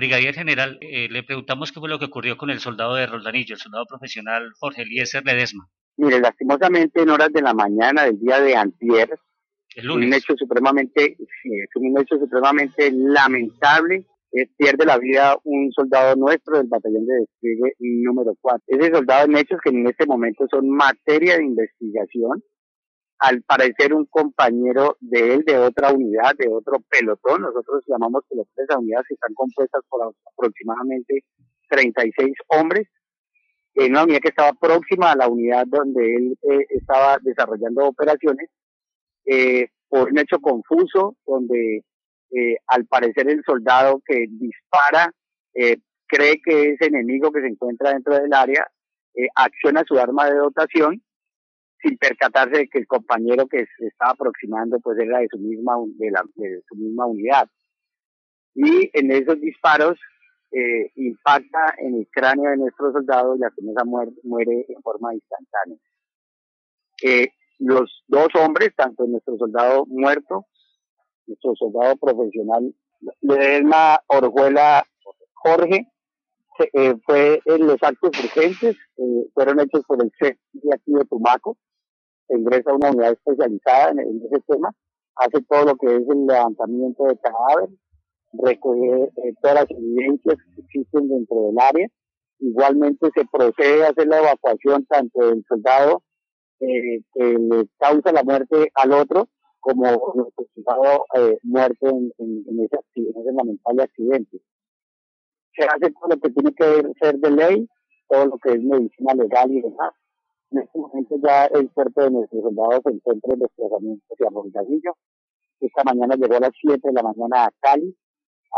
Brigadier General, eh, le preguntamos qué fue lo que ocurrió con el soldado de Roldanillo, el soldado profesional Jorge Eliezer Ledesma. Mire, lastimosamente en horas de la mañana del día de antier, un hecho supremamente, un hecho supremamente lamentable, es, pierde la vida un soldado nuestro del batallón de despliegue número 4. Ese soldado en hechos que en este momento son materia de investigación, al parecer un compañero de él de otra unidad, de otro pelotón, nosotros llamamos pelotones a unidades que están compuestas por aproximadamente 36 hombres, en una unidad que estaba próxima a la unidad donde él eh, estaba desarrollando operaciones, eh, por un hecho confuso, donde eh, al parecer el soldado que dispara cree que es enemigo que se encuentra dentro del área, acciona su arma de dotación sin percatarse de que el compañero que se estaba aproximando pues era de su misma de, la, de su misma unidad y en esos disparos eh, impacta en el cráneo de nuestro soldado y la persona muere, muere en forma instantánea. Eh, los dos hombres, tanto nuestro soldado muerto, nuestro soldado profesional, Ledesma Orjuela Jorge, eh, fue en los actos urgentes, fueron hechos por el CEP de aquí de Tumaco, se ingresa a una unidad especializada en, ese tema, hace todo lo que es el levantamiento de cadáver, recoger eh, todas las evidencias que existen dentro del área. Igualmente se procede a hacer la evacuación tanto del soldado eh, que le causa la muerte al otro, como el soldado eh, muerto en, ese, en ese lamentable accidente. Se hace todo lo que tiene que ser de ley, todo lo que es medicina legal y demás. En este momento ya el cuerpo de nuestros soldados se encuentra en desplazamiento hacia Montaguillo. Esta mañana llegó a las 7 de la mañana a Cali,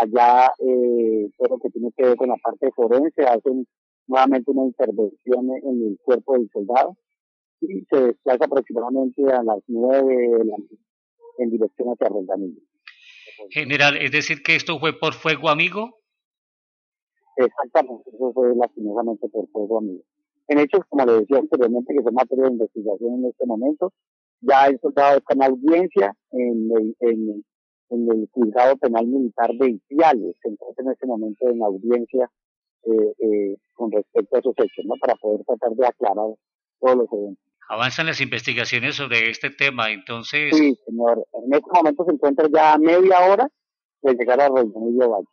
allá eh, todo lo que tiene que ver con la parte forense, hacen nuevamente una intervención en el cuerpo del soldado y se desplaza aproximadamente a las nueve en dirección hacia Rondanillo. General, es decir que esto fue por fuego amigo? Exactamente, eso fue lastimosamente por fuego amigo. En hechos, como le decía anteriormente, que fue materia de investigación en este momento, ya el soldado está en audiencia en, en, en el juzgado penal militar de Ipiales, se encuentra en este momento en audiencia eh, eh, con respecto a esos hechos, ¿no? Para poder tratar de aclarar todos los eventos. Avanzan las investigaciones sobre este tema, entonces. Sí, señor. En este momento se encuentra ya a media hora de llegar a Rodríguez Valle.